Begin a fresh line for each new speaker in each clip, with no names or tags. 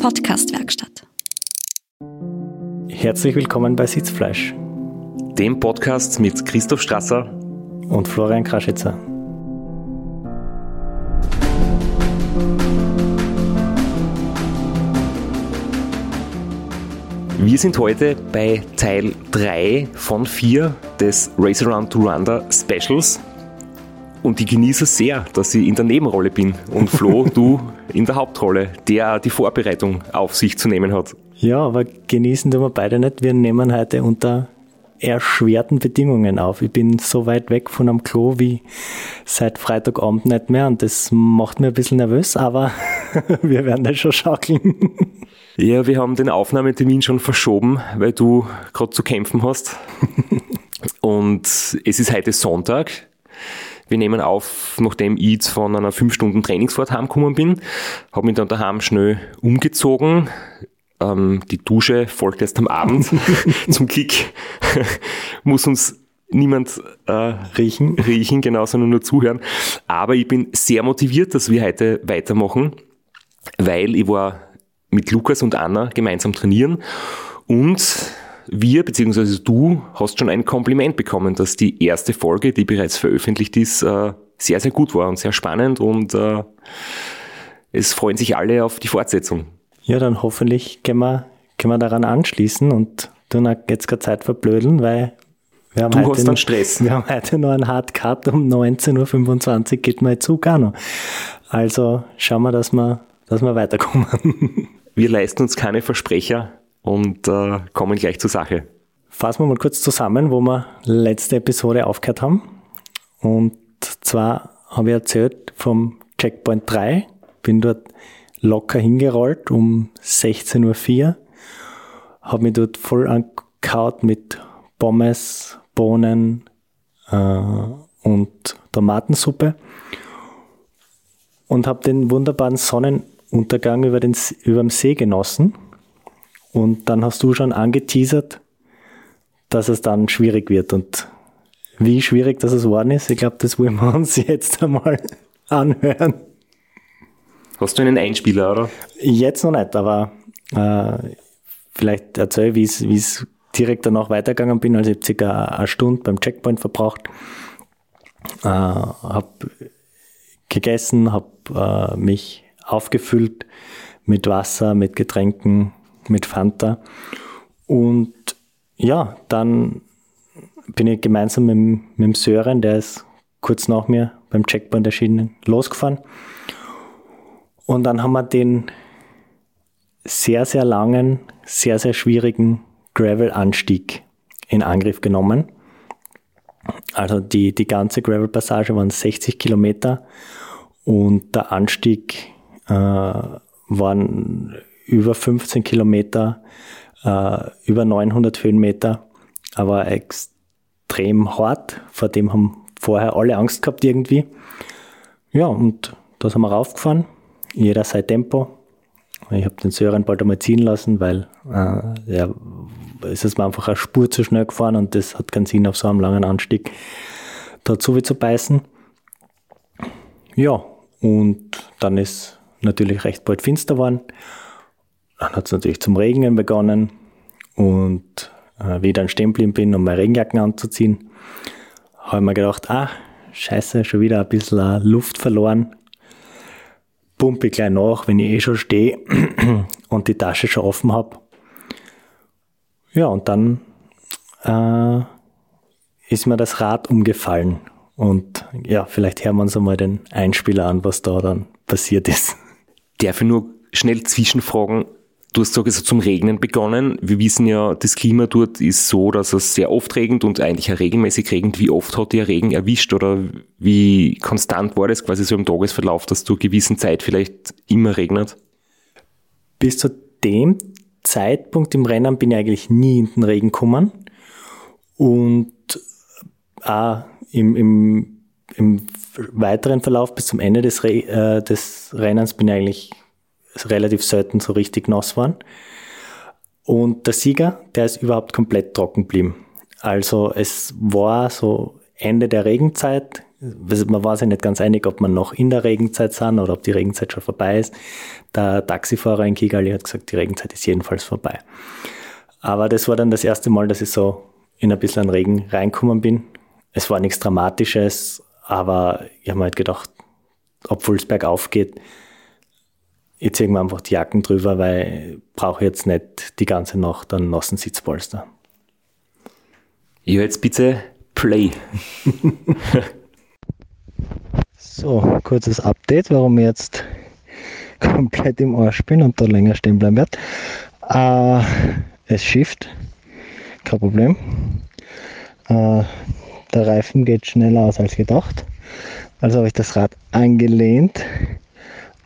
Podcastwerkstatt.
Herzlich willkommen bei Sitzfleisch,
dem Podcast mit Christoph Strasser
und Florian Kraschitzer.
Wir sind heute bei Teil 3 von 4 des Race Around Rwanda Specials. Und ich genieße sehr, dass ich in der Nebenrolle bin und Flo, du in der Hauptrolle, der die Vorbereitung auf sich zu nehmen hat.
Ja, aber genießen tun wir beide nicht. Wir nehmen heute unter erschwerten Bedingungen auf. Ich bin so weit weg von am Klo wie seit Freitagabend nicht mehr und das macht mir ein bisschen nervös, aber wir werden das schon schaukeln.
Ja, wir haben den Aufnahmetermin schon verschoben, weil du gerade zu kämpfen hast. Und es ist heute Sonntag. Wir nehmen auf, nachdem ich jetzt von einer 5 Stunden Trainingsfahrt heimgekommen bin, habe mich dann daheim schnell umgezogen. Ähm, die Dusche folgt erst am Abend zum Kick. Muss uns niemand äh, riechen, riechen, genau, sondern nur zuhören. Aber ich bin sehr motiviert, dass wir heute weitermachen, weil ich war mit Lukas und Anna gemeinsam trainieren und wir, beziehungsweise du, hast schon ein Kompliment bekommen, dass die erste Folge, die bereits veröffentlicht ist, äh, sehr, sehr gut war und sehr spannend und äh, es freuen sich alle auf die Fortsetzung.
Ja, dann hoffentlich können wir, können wir daran anschließen und tun jetzt keine Zeit verblödeln, weil
wir haben, du heute, hast dann Stress.
Wir haben heute noch einen Hard Cut um 19.25 Uhr geht mein Zug auch noch. Also schauen wir, dass wir, dass wir weiterkommen.
Wir leisten uns keine Versprecher und äh, kommen gleich zur Sache.
Fassen wir mal kurz zusammen, wo wir letzte Episode aufgehört haben. Und zwar habe ich erzählt vom Checkpoint 3, bin dort locker hingerollt um 16.04 Uhr, habe mich dort voll angekaut mit Pommes, Bohnen äh, und Tomatensuppe und habe den wunderbaren Sonnenuntergang über, den, über dem See genossen. Und dann hast du schon angeteasert, dass es dann schwierig wird. Und wie schwierig das es geworden ist, ich glaube, das wollen wir uns jetzt einmal anhören.
Hast du einen Einspieler, oder?
Jetzt noch nicht, aber äh, vielleicht erzähle ich, wie es direkt danach weitergegangen bin. Also ich habe circa eine Stunde beim Checkpoint verbracht, äh, habe gegessen, habe äh, mich aufgefüllt mit Wasser, mit Getränken, mit Fanta. Und ja, dann bin ich gemeinsam mit, mit dem Sören, der ist kurz nach mir beim Checkpoint erschienen, losgefahren. Und dann haben wir den sehr, sehr langen, sehr, sehr schwierigen Gravel-Anstieg in Angriff genommen. Also die, die ganze Gravel-Passage waren 60 Kilometer und der Anstieg äh, waren über 15 Kilometer, äh, über 900 Höhenmeter, aber extrem hart. Vor dem haben vorher alle Angst gehabt irgendwie. Ja, und da sind wir raufgefahren jeder sein Tempo. Ich habe den Sören bald einmal ziehen lassen, weil äh, ja, es ist mir einfach eine Spur zu schnell gefahren und das hat keinen Sinn auf so einem langen Anstieg dazu wie zu beißen. Ja, und dann ist natürlich recht bald finster geworden. Dann hat es natürlich zum Regnen begonnen und äh, wie ich dann stehen bin, um meine Regenjacken anzuziehen, habe ich mir gedacht, ah, scheiße, schon wieder ein bisschen Luft verloren pumpe ich gleich nach, wenn ich eh schon stehe und die Tasche schon offen habe. Ja, und dann äh, ist mir das Rad umgefallen. Und ja, vielleicht hören wir uns einmal den Einspieler an, was da dann passiert ist.
Darf ich nur schnell zwischenfragen, Du hast gesagt, es hat zum Regnen begonnen. Wir wissen ja, das Klima dort ist so, dass es sehr oft regnet und eigentlich auch regelmäßig regnet. Wie oft hat dir Regen erwischt oder wie konstant war das quasi so im Tagesverlauf, dass du gewissen Zeit vielleicht immer regnet?
Bis zu dem Zeitpunkt im Rennen bin ich eigentlich nie in den Regen gekommen. Und auch im, im, im weiteren Verlauf bis zum Ende des, Re äh, des Rennens bin ich eigentlich relativ selten so richtig nass waren. Und der Sieger, der ist überhaupt komplett trocken geblieben. Also es war so Ende der Regenzeit, man war sich nicht ganz einig, ob man noch in der Regenzeit sind oder ob die Regenzeit schon vorbei ist. Der Taxifahrer in Kigali hat gesagt, die Regenzeit ist jedenfalls vorbei. Aber das war dann das erste Mal, dass ich so in ein bisschen Regen reinkommen bin. Es war nichts Dramatisches, aber ich habe mir halt gedacht, obwohl es bergauf geht, ich ziehe mir einfach die Jacken drüber, weil ich brauche jetzt nicht die ganze Nacht einen nassen Sitzpolster.
Ja, jetzt bitte Play.
so, kurzes Update, warum ich jetzt komplett im Arsch bin und da länger stehen bleiben werde. Äh, es schifft, kein Problem. Äh, der Reifen geht schneller aus als gedacht. Also habe ich das Rad angelehnt,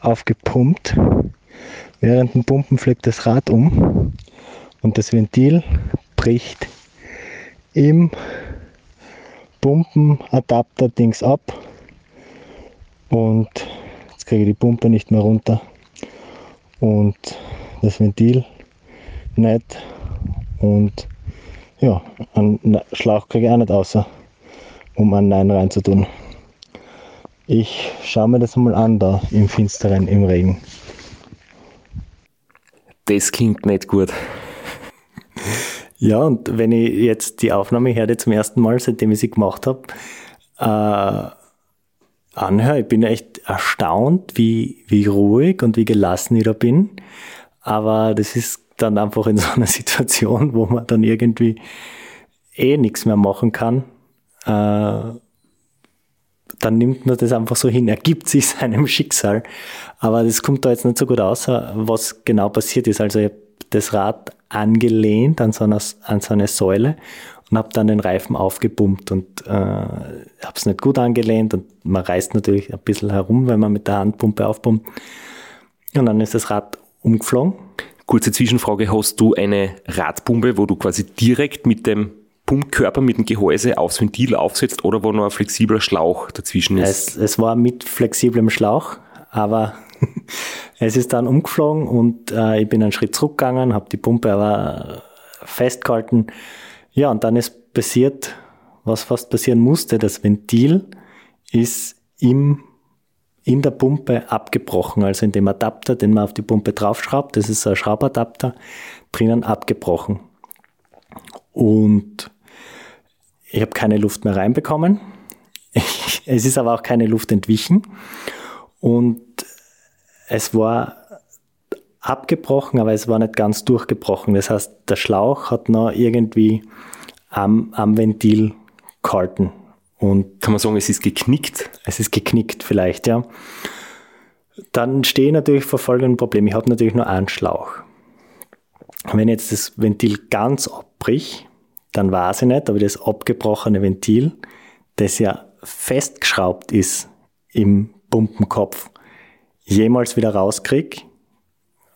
aufgepumpt. Während dem Pumpen fliegt das Rad um und das Ventil bricht im Pumpenadapter-Dings ab. Und jetzt kriege ich die Pumpe nicht mehr runter. Und das Ventil nicht. Und ja, einen Schlauch kriege ich auch nicht außer, um einen Nein reinzutun. Ich schaue mir das mal an da im Finsteren, im Regen.
Das klingt nicht gut.
Ja, und wenn ich jetzt die Aufnahme herde zum ersten Mal, seitdem ich sie gemacht habe, äh, anhöre, ich bin echt erstaunt, wie, wie ruhig und wie gelassen ich da bin. Aber das ist dann einfach in so einer Situation, wo man dann irgendwie eh nichts mehr machen kann. Äh, dann nimmt man das einfach so hin, ergibt sich seinem Schicksal. Aber das kommt da jetzt nicht so gut aus, was genau passiert ist. Also ich habe das Rad angelehnt an so, einer, an so eine Säule und habe dann den Reifen aufgepumpt und äh, habe es nicht gut angelehnt und man reißt natürlich ein bisschen herum, wenn man mit der Handpumpe aufpumpt. Und dann ist das Rad umgeflogen.
Kurze Zwischenfrage, hast du eine Radpumpe, wo du quasi direkt mit dem Pumpkörper mit dem Gehäuse aufs Ventil aufsetzt oder wo noch ein flexibler Schlauch dazwischen ist?
Es, es war mit flexiblem Schlauch, aber es ist dann umgeflogen und äh, ich bin einen Schritt zurückgegangen, habe die Pumpe aber festgehalten. Ja, und dann ist passiert, was fast passieren musste. Das Ventil ist im, in der Pumpe abgebrochen, also in dem Adapter, den man auf die Pumpe draufschraubt. Das ist ein Schraubadapter, drinnen abgebrochen. Und ich habe keine Luft mehr reinbekommen. es ist aber auch keine Luft entwichen. Und es war abgebrochen, aber es war nicht ganz durchgebrochen. Das heißt, der Schlauch hat noch irgendwie am, am Ventil gehalten.
Und Kann man sagen, es ist geknickt?
Es ist geknickt vielleicht, ja. Dann stehe ich natürlich vor folgendem Problem. Ich habe natürlich nur einen Schlauch. Wenn jetzt das Ventil ganz abbricht, dann weiß ich nicht, aber das abgebrochene Ventil, das ja festgeschraubt ist im Pumpenkopf, jemals wieder rauskriege,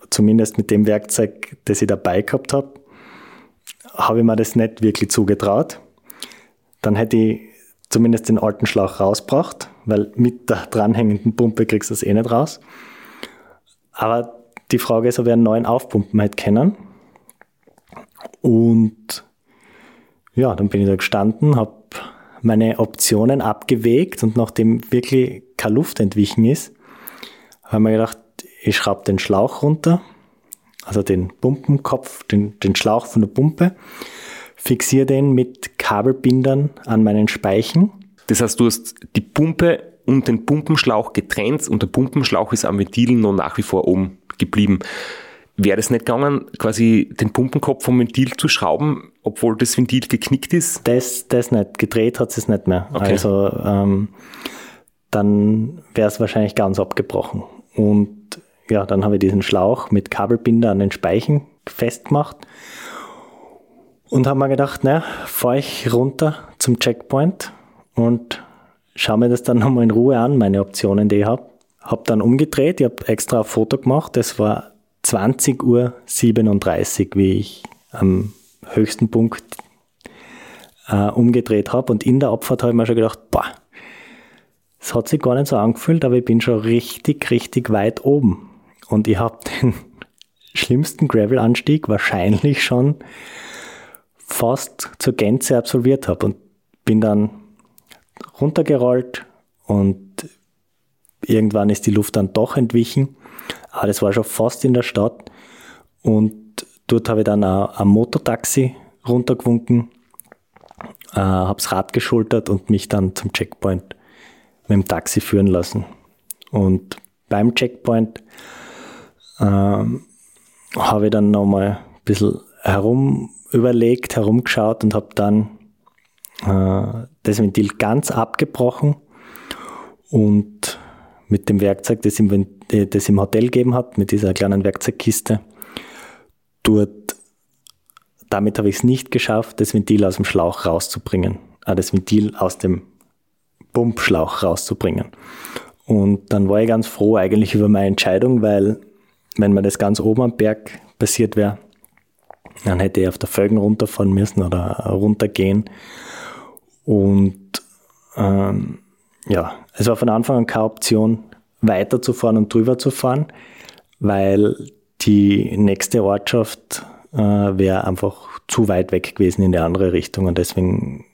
zumindest mit dem Werkzeug, das ich dabei gehabt habe, habe ich mir das nicht wirklich zugetraut. Dann hätte ich zumindest den alten Schlauch rausgebracht, weil mit der dranhängenden Pumpe kriegst du das eh nicht raus. Aber die Frage ist, ob ich einen neuen aufpumpen hätte können. Und ja, dann bin ich da gestanden, habe meine Optionen abgewegt und nachdem wirklich keine Luft entwichen ist, habe mir gedacht, ich schraube den Schlauch runter, also den Pumpenkopf, den, den Schlauch von der Pumpe, fixiere den mit Kabelbindern an meinen Speichen.
Das heißt, du hast die Pumpe und den Pumpenschlauch getrennt und der Pumpenschlauch ist am Ventil noch nach wie vor oben geblieben. Wäre das nicht gegangen, quasi den Pumpenkopf vom Ventil zu schrauben, obwohl das Ventil geknickt ist?
Das, das nicht. Gedreht hat es nicht mehr. Okay. Also ähm, dann wäre es wahrscheinlich ganz abgebrochen. Und ja, dann habe ich diesen Schlauch mit Kabelbinder an den Speichen festgemacht und habe mir gedacht, naja, fahre ich runter zum Checkpoint und schaue mir das dann nochmal in Ruhe an, meine Optionen, die ich habe. Habe dann umgedreht, ich habe extra ein Foto gemacht, das war 20.37 Uhr, wie ich am höchsten Punkt äh, umgedreht habe. Und in der Abfahrt habe ich mir schon gedacht, boah, es hat sich gar nicht so angefühlt, aber ich bin schon richtig, richtig weit oben. Und ich habe den schlimmsten Gravel-Anstieg wahrscheinlich schon fast zur Gänze absolviert habe und bin dann runtergerollt, und irgendwann ist die Luft dann doch entwichen. Aber das war schon fast in der Stadt und dort habe ich dann ein Motortaxi runtergewunken, äh, habe das Rad geschultert und mich dann zum Checkpoint mit dem Taxi führen lassen. Und beim Checkpoint ähm, habe ich dann nochmal ein bisschen herum überlegt, herumgeschaut und habe dann äh, das Ventil ganz abgebrochen und mit dem Werkzeug, das im, äh, das im Hotel gegeben hat, mit dieser kleinen Werkzeugkiste, dort, damit habe ich es nicht geschafft, das Ventil aus dem Schlauch rauszubringen, äh, das Ventil aus dem Pumpschlauch rauszubringen. Und dann war ich ganz froh eigentlich über meine Entscheidung, weil wenn mir das ganz oben am Berg passiert wäre, dann hätte ich auf der Felgen runterfahren müssen oder runtergehen. Und ähm, ja, es war von Anfang an keine Option, weiterzufahren und drüber zu fahren, weil die nächste Ortschaft äh, wäre einfach zu weit weg gewesen in die andere Richtung und deswegen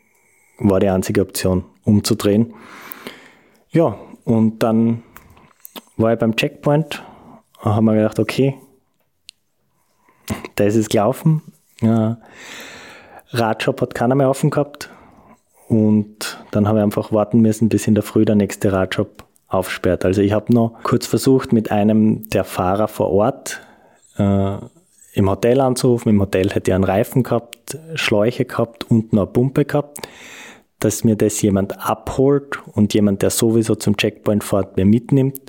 war die einzige Option, umzudrehen. Ja, und dann war ich beim Checkpoint, haben wir gedacht, okay, da ist es gelaufen. Ja, Radshop hat keiner mehr offen gehabt. Und dann habe ich einfach warten müssen, bis in der Früh der nächste Radshop aufsperrt. Also ich habe noch kurz versucht, mit einem der Fahrer vor Ort äh, im Hotel anzurufen. Im Hotel hätte ich einen Reifen gehabt, Schläuche gehabt und noch eine Pumpe gehabt, dass mir das jemand abholt und jemand, der sowieso zum Checkpoint fährt, mir mitnimmt.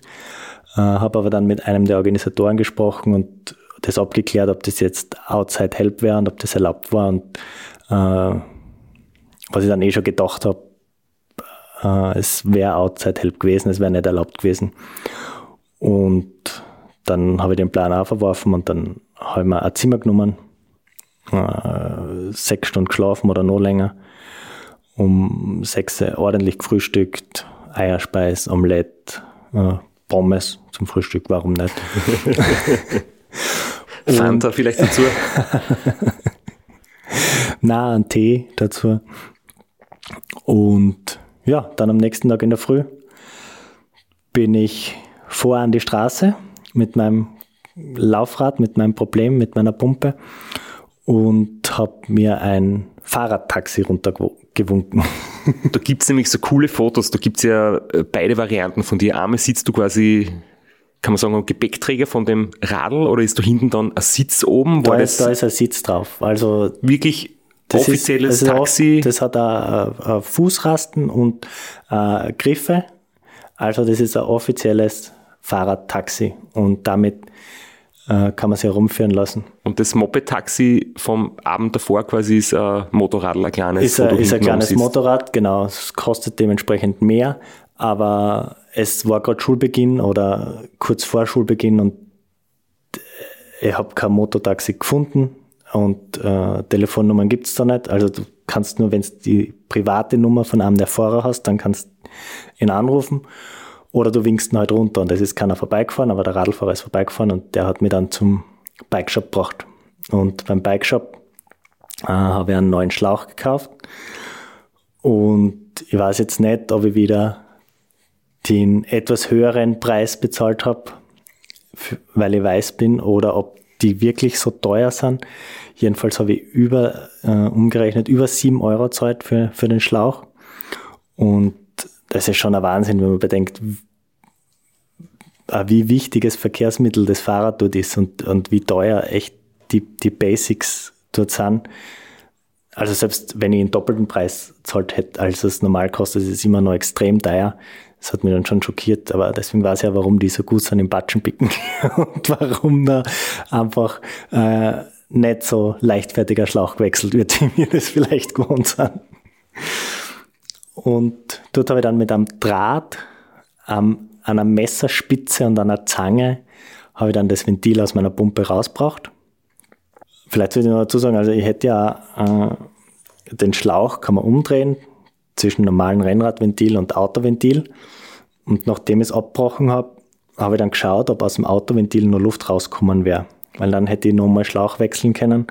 Äh, habe aber dann mit einem der Organisatoren gesprochen und das abgeklärt, ob das jetzt Outside Help wäre und ob das erlaubt war. Und äh, was ich dann eh schon gedacht habe, äh, es wäre Outside Help gewesen, es wäre nicht erlaubt gewesen. Und dann habe ich den Plan auch verworfen und dann habe ich mir ein Zimmer genommen, äh, sechs Stunden geschlafen oder noch länger, um sechs ordentlich gefrühstückt, Eierspeis, Omelette, äh, Pommes zum Frühstück, warum nicht?
Fanta vielleicht dazu?
Na, ein Tee dazu. Und ja, dann am nächsten Tag in der Früh bin ich vor an die Straße mit meinem Laufrad, mit meinem Problem, mit meiner Pumpe und habe mir ein Fahrradtaxi runtergewunken.
Da gibt es nämlich so coole Fotos, da gibt es ja äh, beide Varianten von dir. Einmal sitzt du quasi kann man sagen, ein Gepäckträger von dem Radl oder ist da hinten dann ein Sitz oben?
Da, ist, da ist ein Sitz drauf. Also
wirklich offizielles
ist,
Taxi?
Auch, das hat ein, Fußrasten und äh, Griffe. Also das ist ein offizielles Fahrradtaxi und damit äh, kann man sich herumführen lassen.
Und das Moped-Taxi vom Abend davor quasi ist ein Motorrad, ein kleines?
Ist ein, ist ein kleines Motorrad, genau. Es kostet dementsprechend mehr, aber es war gerade Schulbeginn oder kurz vor Schulbeginn und ich habe kein Mototaxi gefunden und äh, Telefonnummern gibt es da nicht. Also du kannst nur, wenn du die private Nummer von einem der Fahrer hast, dann kannst du ihn anrufen oder du winkst ihn halt runter und es ist keiner vorbeigefahren, aber der Radlfahrer ist vorbeigefahren und der hat mich dann zum Bikeshop gebracht. Und beim Bikeshop äh, habe ich einen neuen Schlauch gekauft und ich weiß jetzt nicht, ob ich wieder den etwas höheren Preis bezahlt habe, weil ich weiß bin, oder ob die wirklich so teuer sind. Jedenfalls habe ich über, äh, umgerechnet über sieben Euro Zeit für, für den Schlauch. Und das ist schon ein Wahnsinn, wenn man bedenkt, wie wichtiges Verkehrsmittel das Fahrrad dort ist und, und wie teuer echt die, die Basics dort sind. Also selbst wenn ich einen doppelten Preis zahlt hätte, als es normal kostet, ist es immer noch extrem teuer. Das hat mich dann schon schockiert, aber deswegen weiß ich ja, warum die so gut sind im Batschenpicken und warum da einfach äh, nicht so leichtfertiger Schlauch gewechselt wird, wie wir das vielleicht gewohnt sind. Und dort habe ich dann mit einem Draht, ähm, einer Messerspitze und einer Zange, habe ich dann das Ventil aus meiner Pumpe rausgebracht. Vielleicht sollte ich noch dazu sagen, also ich hätte ja äh, den Schlauch kann man umdrehen, zwischen normalen Rennradventil und Autoventil. Und nachdem ich es abgebrochen habe, habe ich dann geschaut, ob aus dem Autoventil nur Luft rauskommen wäre. Weil dann hätte ich nochmal Schlauch wechseln können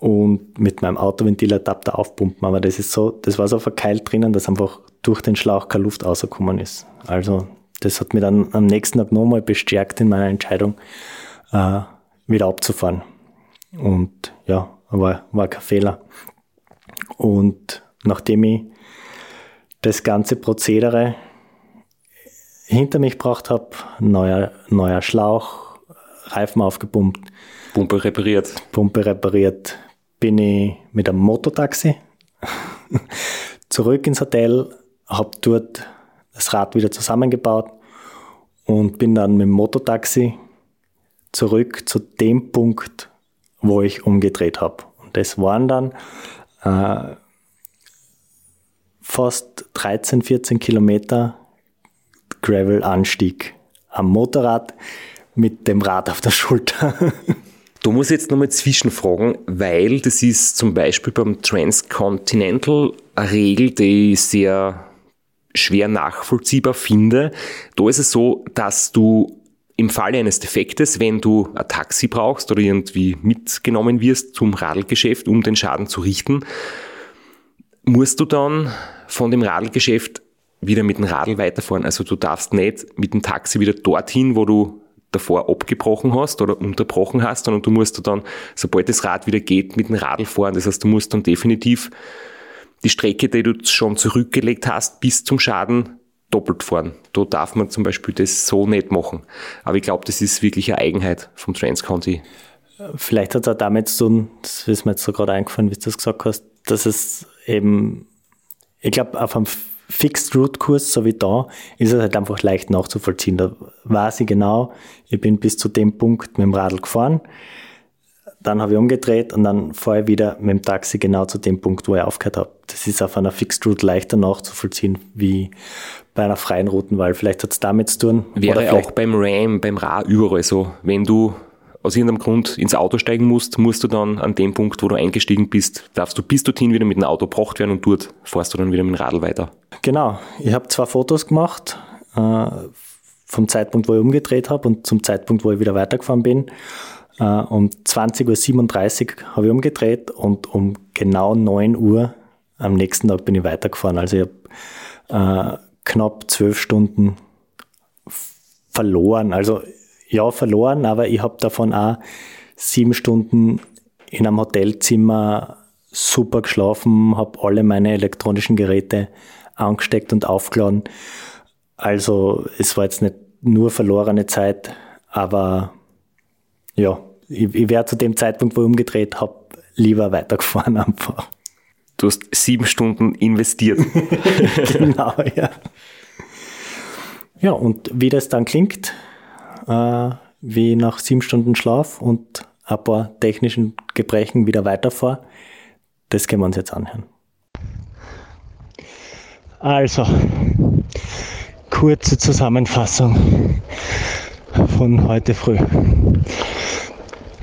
und mit meinem Autoventiladapter aufpumpen. Aber das ist so, das war so verkeilt drinnen, dass einfach durch den Schlauch keine Luft rausgekommen ist. Also das hat mich dann am nächsten Tag nochmal bestärkt in meiner Entscheidung, äh, wieder abzufahren. Und ja, war, war kein Fehler. Und nachdem ich das ganze Prozedere hinter mich gebracht habe, neuer, neuer Schlauch, Reifen aufgepumpt,
Pumpe repariert.
Pumpe repariert, bin ich mit einem Mototaxi zurück ins Hotel, habe dort das Rad wieder zusammengebaut und bin dann mit dem Mototaxi zurück zu dem Punkt, wo ich umgedreht habe. Und das waren dann äh, fast 13, 14 Kilometer Gravel-Anstieg am Motorrad mit dem Rad auf der Schulter.
Da muss ich jetzt nochmal zwischenfragen, weil das ist zum Beispiel beim Transcontinental eine Regel, die sehr schwer nachvollziehbar finde. Da ist es so, dass du im Falle eines Defektes, wenn du ein Taxi brauchst oder irgendwie mitgenommen wirst zum Radlgeschäft, um den Schaden zu richten, musst du dann von dem Radlgeschäft wieder mit dem Radl weiterfahren. Also du darfst nicht mit dem Taxi wieder dorthin, wo du davor abgebrochen hast oder unterbrochen hast, sondern du musst dann, sobald das Rad wieder geht, mit dem Radl fahren. Das heißt, du musst dann definitiv die Strecke, die du schon zurückgelegt hast, bis zum Schaden doppelt fahren. Da darf man zum Beispiel das so nicht machen. Aber ich glaube, das ist wirklich eine Eigenheit vom Transconti.
Vielleicht hat es auch damit zu tun, das ist mir jetzt so gerade eingefallen, wie du das gesagt hast, dass es eben, ich glaube, auf einem Fixed Route Kurs, so wie da, ist es halt einfach leicht nachzuvollziehen. Da weiß ich genau, ich bin bis zu dem Punkt mit dem Radl gefahren, dann habe ich umgedreht und dann fahre ich wieder mit dem Taxi genau zu dem Punkt, wo ich aufgehört habe. Das ist auf einer Fixed Route leichter nachzuvollziehen wie bei einer freien Routenwahl. Vielleicht hat es damit zu tun.
Wäre auch beim Ram, beim Ra überall so. Wenn du aus irgendeinem Grund ins Auto steigen musst, musst du dann an dem Punkt, wo du eingestiegen bist, darfst du bis dorthin wieder mit dem Auto gebracht werden und dort fährst du dann wieder mit dem Radl weiter.
Genau. Ich habe zwei Fotos gemacht, äh, vom Zeitpunkt, wo ich umgedreht habe und zum Zeitpunkt, wo ich wieder weitergefahren bin. Äh, um 20.37 Uhr habe ich umgedreht und um genau 9 Uhr am nächsten Tag bin ich weitergefahren. Also ich habe äh, knapp zwölf Stunden verloren. Also ja, verloren, aber ich habe davon auch sieben Stunden in einem Hotelzimmer super geschlafen, habe alle meine elektronischen Geräte angesteckt und aufgeladen. Also es war jetzt nicht nur verlorene Zeit, aber ja, ich, ich wäre zu dem Zeitpunkt, wo ich umgedreht habe, lieber weitergefahren einfach.
Du hast sieben Stunden investiert.
genau, ja. Ja, und wie das dann klingt, äh, wie nach sieben Stunden Schlaf und ein paar technischen Gebrechen wieder weiterfahre, das können wir uns jetzt anhören. Also, kurze Zusammenfassung von heute früh.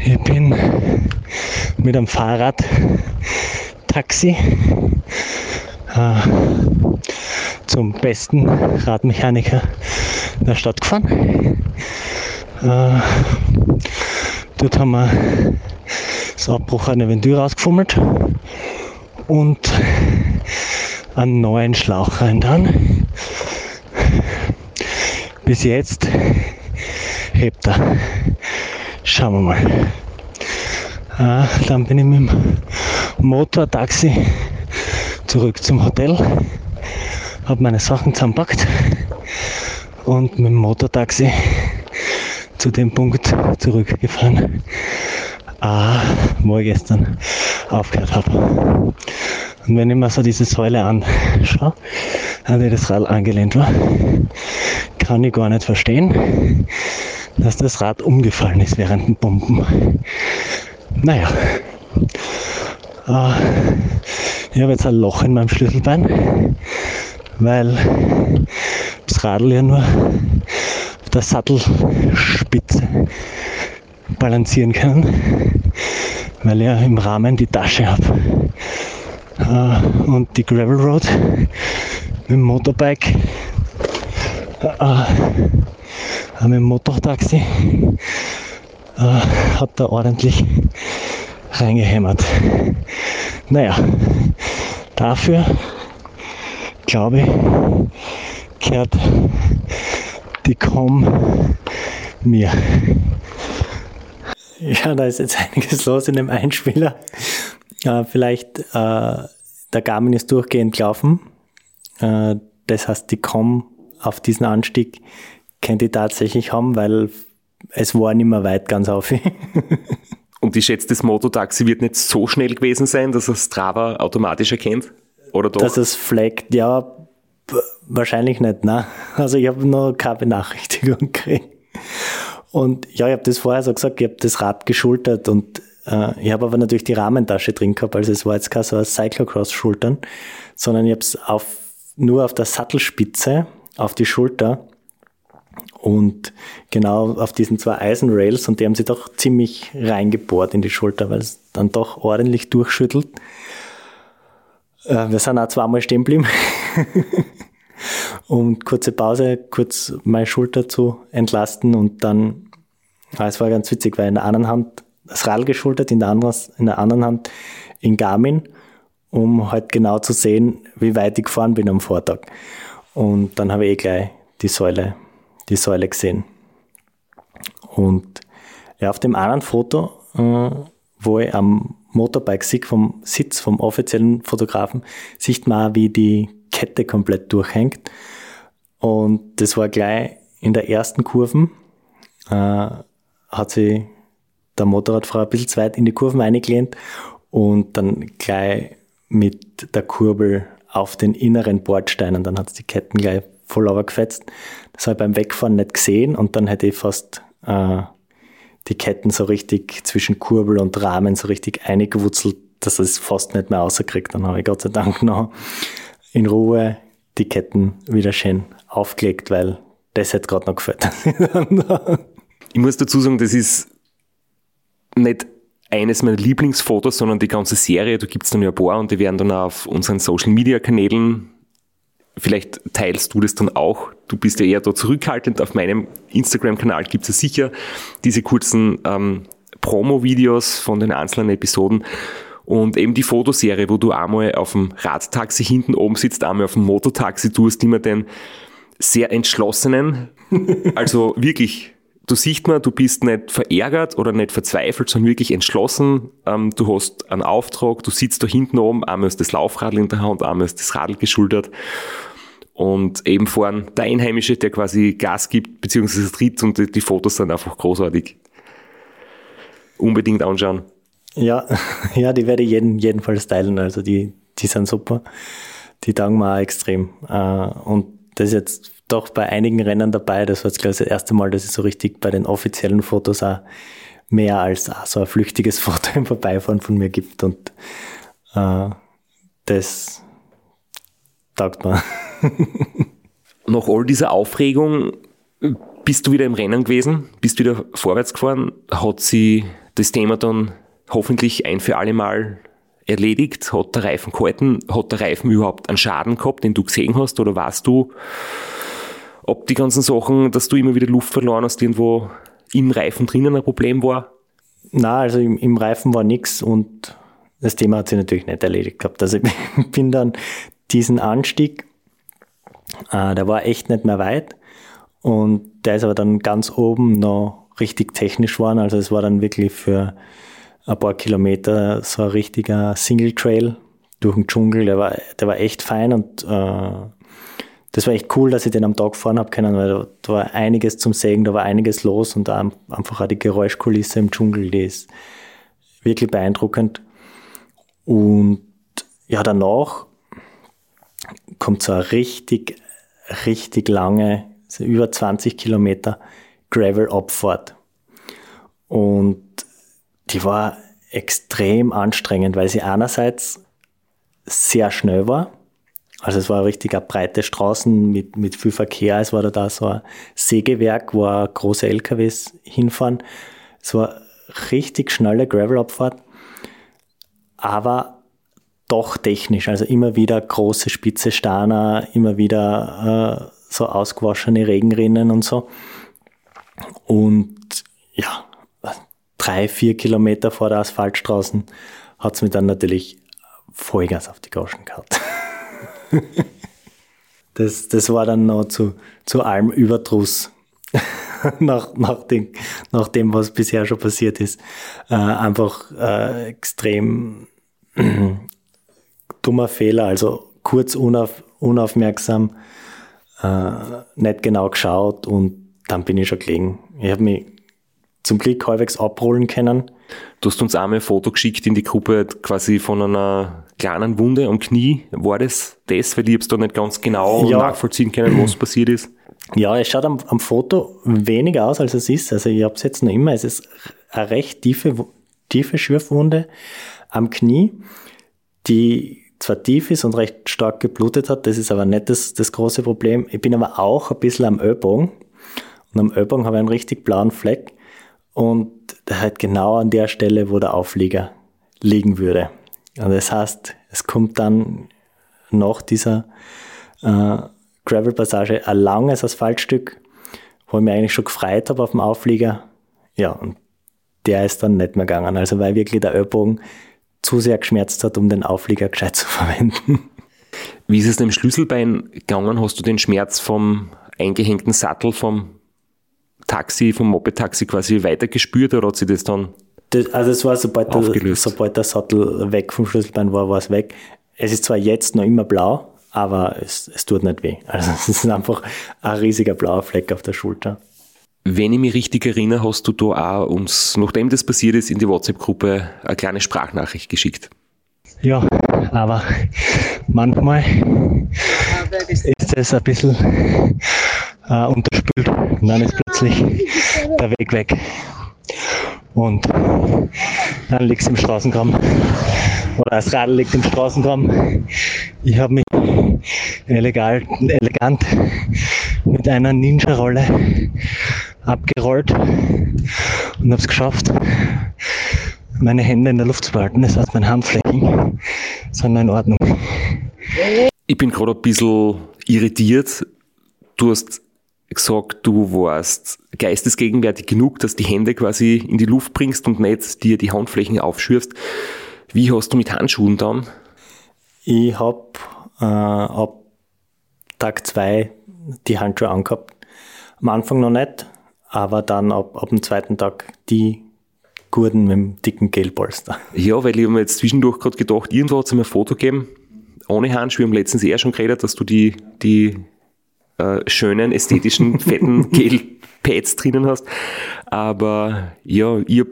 Ich bin mit einem Fahrrad Taxi äh, zum besten Radmechaniker der Stadt gefahren. Äh, dort haben wir das Abbruch einer Ventur rausgefummelt und einen neuen Schlauch rein dann. Bis jetzt hebt er. Schauen wir mal. Äh, dann bin ich mit dem Motortaxi zurück zum Hotel, habe meine Sachen zusammengepackt und mit dem Motortaxi zu dem Punkt zurückgefahren, ah, wo ich gestern aufgehört habe. Und wenn ich mir so diese Säule anschaue, an der das Rad angelehnt war, kann ich gar nicht verstehen, dass das Rad umgefallen ist während dem Pumpen. Naja, äh, ich habe jetzt ein Loch in meinem Schlüsselbein, weil das Radl ja nur auf der Sattelspitze balancieren kann, weil ich ja im Rahmen die Tasche habe. Äh, und die Gravel Road mit dem Motorbike, äh, mit dem Motortaxi, hat da ordentlich reingehämmert. Naja, dafür
glaube ich, gehört die Com mir.
Ja, da ist jetzt einiges los in dem Einspieler. Äh, vielleicht, äh, der Garmin ist durchgehend gelaufen. Äh, das heißt, die Com auf diesen Anstieg könnte ich tatsächlich haben, weil es war nicht mehr weit ganz auf.
Und ich schätze, das Mototaxi wird nicht so schnell gewesen sein, dass es Strava automatisch erkennt? Oder doch?
Dass es flaggt, ja, wahrscheinlich nicht, ne? Also ich habe noch keine Benachrichtigung gekriegt. Und ja, ich habe das vorher so gesagt, ich habe das Rad geschultert und äh, ich habe aber natürlich die Rahmentasche drin gehabt, also es war jetzt kein so ein Cyclocross-Schultern, sondern ich habe es auf, nur auf der Sattelspitze, auf die Schulter und genau auf diesen zwei Eisenrails und die haben sie doch ziemlich reingebohrt in die Schulter, weil es dann doch ordentlich durchschüttelt. Äh, wir sind auch zweimal stehen geblieben. und kurze Pause, kurz meine Schulter zu entlasten und dann, es war ganz witzig, weil in der einen Hand das Rad geschultert, in der, anderen, in der anderen Hand in Garmin, um halt genau zu sehen, wie weit ich gefahren bin am Vortag. Und dann habe ich eh gleich die Säule, die Säule gesehen. Und ja, auf dem anderen Foto, äh, wo ich am Motorbike sehe, vom Sitz vom offiziellen Fotografen, sieht man auch, wie die Kette komplett durchhängt. Und das war gleich in der ersten Kurven, äh, hat sie der Motorradfahrer ein bisschen zu weit in die Kurven eingelehnt und dann gleich mit der Kurbel auf den inneren Bordsteinen. Dann hat es die Ketten gleich voll gefetzt. Das habe ich beim Wegfahren nicht gesehen und dann hätte ich fast äh, die Ketten so richtig zwischen Kurbel und Rahmen so richtig eingewurzelt, dass es fast nicht mehr rauskriegt. Dann habe ich Gott sei Dank noch in Ruhe die Ketten wieder schön aufgelegt, weil das hätte gerade noch gefällt.
ich muss dazu sagen, das ist nicht eines meiner Lieblingsfotos, sondern die ganze Serie. Da gibt es dann ja ein paar und die werden dann auf unseren Social Media Kanälen. Vielleicht teilst du das dann auch. Du bist ja eher da zurückhaltend. Auf meinem Instagram-Kanal gibt es sicher diese kurzen ähm, Promo-Videos von den einzelnen Episoden. Und eben die Fotoserie, wo du einmal auf dem Radtaxi hinten oben sitzt, einmal auf dem Mototaxi, du hast immer den sehr entschlossenen, also wirklich du siehst mal, du bist nicht verärgert oder nicht verzweifelt, sondern wirklich entschlossen. Ähm, du hast einen Auftrag, du sitzt da hinten oben, einmal ist das Laufradl in der Hand, einmal ist das Radl geschultert. Und eben vorn der Einheimische, der quasi Gas gibt, beziehungsweise tritt und die, die Fotos sind einfach großartig. Unbedingt anschauen.
Ja, ja, die werde ich jeden, jedenfalls teilen. Also die, die sind super. Die taugen mir auch extrem. Äh, und das jetzt doch bei einigen Rennen dabei. Das war jetzt, glaube ich, das erste Mal, dass ich so richtig bei den offiziellen Fotos auch mehr als auch so ein flüchtiges Foto im Vorbeifahren von mir gibt. Und äh, das taugt mir.
Nach all dieser Aufregung bist du wieder im Rennen gewesen, bist wieder vorwärts gefahren. Hat sie das Thema dann hoffentlich ein für alle Mal erledigt? Hat der Reifen gehalten? Hat der Reifen überhaupt einen Schaden gehabt, den du gesehen hast? Oder warst du, ob die ganzen Sachen, dass du immer wieder Luft verloren hast, irgendwo im Reifen drinnen ein Problem war?
Na, also im, im Reifen war nichts und das Thema hat sich natürlich nicht erledigt gehabt. Also ich bin dann diesen Anstieg, äh, der war echt nicht mehr weit und der ist aber dann ganz oben noch richtig technisch geworden. Also es war dann wirklich für ein paar Kilometer so ein richtiger Single Trail durch den Dschungel. Der war, der war echt fein und äh, das war echt cool, dass ich den am Tag fahren habe können, weil da, da, war einiges zum Sägen, da war einiges los und da einfach auch die Geräuschkulisse im Dschungel, die ist wirklich beeindruckend. Und ja, danach kommt so eine richtig, richtig lange, so über 20 Kilometer Gravel-Abfahrt. Und die war extrem anstrengend, weil sie einerseits sehr schnell war. Also es war richtig eine breite Straßen mit, mit viel Verkehr. Es war da, da so ein Sägewerk, wo große LKWs hinfahren. Es war richtig schnelle Gravel-Abfahrt, aber doch technisch. Also immer wieder große spitze Steine, immer wieder äh, so ausgewaschene Regenrinnen und so. Und ja, drei, vier Kilometer vor der Asphaltstraße hat es mir dann natürlich Vollgas auf die Goschen gehabt. das, das war dann noch zu, zu allem Überdruss. nach, nach, dem, nach dem, was bisher schon passiert ist. Äh, einfach äh, extrem dummer Fehler, also kurz unauf, unaufmerksam, äh, nicht genau geschaut und dann bin ich schon gelegen. Ich habe mich zum Glück halbwegs abholen können.
Du hast uns einmal ein Foto geschickt in die Gruppe quasi von einer kleinen Wunde am Knie. War das das? Weil ich es da nicht ganz genau ja. nachvollziehen können, was passiert ist.
Ja, es schaut am, am Foto weniger aus, als es ist. Also ich habe es jetzt noch immer. Es ist eine recht tiefe, tiefe Schürfwunde am Knie, die zwar tief ist und recht stark geblutet hat, das ist aber nicht das, das große Problem. Ich bin aber auch ein bisschen am Ellbogen und am Ellbogen habe ich einen richtig blauen Fleck und halt genau an der Stelle, wo der Auflieger liegen würde. Und das heißt, es kommt dann nach dieser äh, Gravel-Passage ein langes Asphaltstück, wo ich mich eigentlich schon gefreut habe auf dem Auflieger. Ja, und der ist dann nicht mehr gegangen. Also weil wirklich der Ellbogen zu sehr geschmerzt hat, um den Auflieger gescheit zu verwenden.
Wie ist es dem Schlüsselbein gegangen? Hast du den Schmerz vom eingehängten Sattel vom Taxi, vom Moped-Taxi quasi weitergespürt oder hat sich das dann
das, also es war, sobald der, sobald der Sattel weg vom Schlüsselbein war, war es weg. Es ist zwar jetzt noch immer blau, aber es, es tut nicht weh. Also es ist einfach ein riesiger blauer Fleck auf der Schulter.
Wenn ich mich richtig erinnere, hast du da auch uns, nachdem das passiert ist, in die WhatsApp-Gruppe eine kleine Sprachnachricht geschickt.
Ja, aber manchmal ist es ein bisschen äh, unterspült und dann ist plötzlich der Weg weg. Und dann liegt im Straßengraben. Oder das Radl liegt im Straßengraben. Ich habe mich elegant, elegant mit einer Ninja-Rolle abgerollt und habe es geschafft, meine Hände in der Luft zu behalten. Das heißt, meine Handflächen sind in Ordnung.
Ich bin gerade ein bisschen irritiert. Du hast gesagt, du warst geistesgegenwärtig genug, dass die Hände quasi in die Luft bringst und nicht dir die Handflächen aufschürfst. Wie hast du mit Handschuhen dann?
Ich habe äh, ab Tag zwei die Handschuhe angehabt. Am Anfang noch nicht, aber dann ab, ab dem zweiten Tag die Gurten mit dem dicken Gelpolster.
Ja, weil ich mir jetzt zwischendurch gerade gedacht, irgendwo hat es mir ein Foto gegeben, ohne Handschuhe. Wir haben letztens eher schon geredet, dass du die, die äh, schönen, ästhetischen, fetten Gel-Pads drinnen hast. Aber ja, ich habe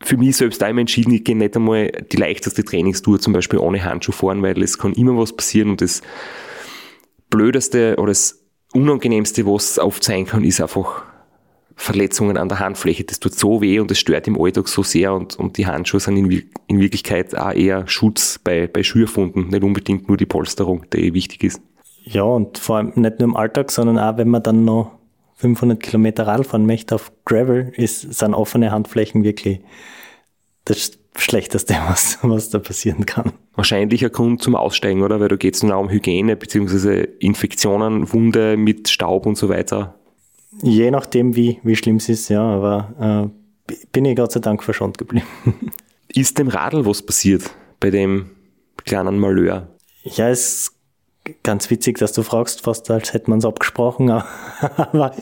für mich selbst einmal entschieden, ich gehe nicht einmal die leichteste Trainingstour zum Beispiel ohne Handschuh fahren, weil es kann immer was passieren und das Blödeste oder das Unangenehmste, was oft sein kann, ist einfach Verletzungen an der Handfläche. Das tut so weh und das stört im Alltag so sehr und, und die Handschuhe sind in, in Wirklichkeit auch eher Schutz bei, bei Schürfunden, nicht unbedingt nur die Polsterung, die wichtig ist.
Ja, und vor allem nicht nur im Alltag, sondern auch, wenn man dann noch 500 Kilometer Rad fahren möchte auf Gravel, ist, sind offene Handflächen wirklich das Schlechteste, was, was da passieren kann.
Wahrscheinlich ein Grund zum Aussteigen, oder? Weil da geht es nur um Hygiene bzw. Infektionen, Wunde mit Staub und so weiter.
Je nachdem, wie, wie schlimm es ist, ja, aber äh, bin ich Gott sei Dank verschont geblieben.
Ist dem Radl was passiert bei dem kleinen Malheur?
Ja, es ganz witzig, dass du fragst, fast als hätte man es abgesprochen, aber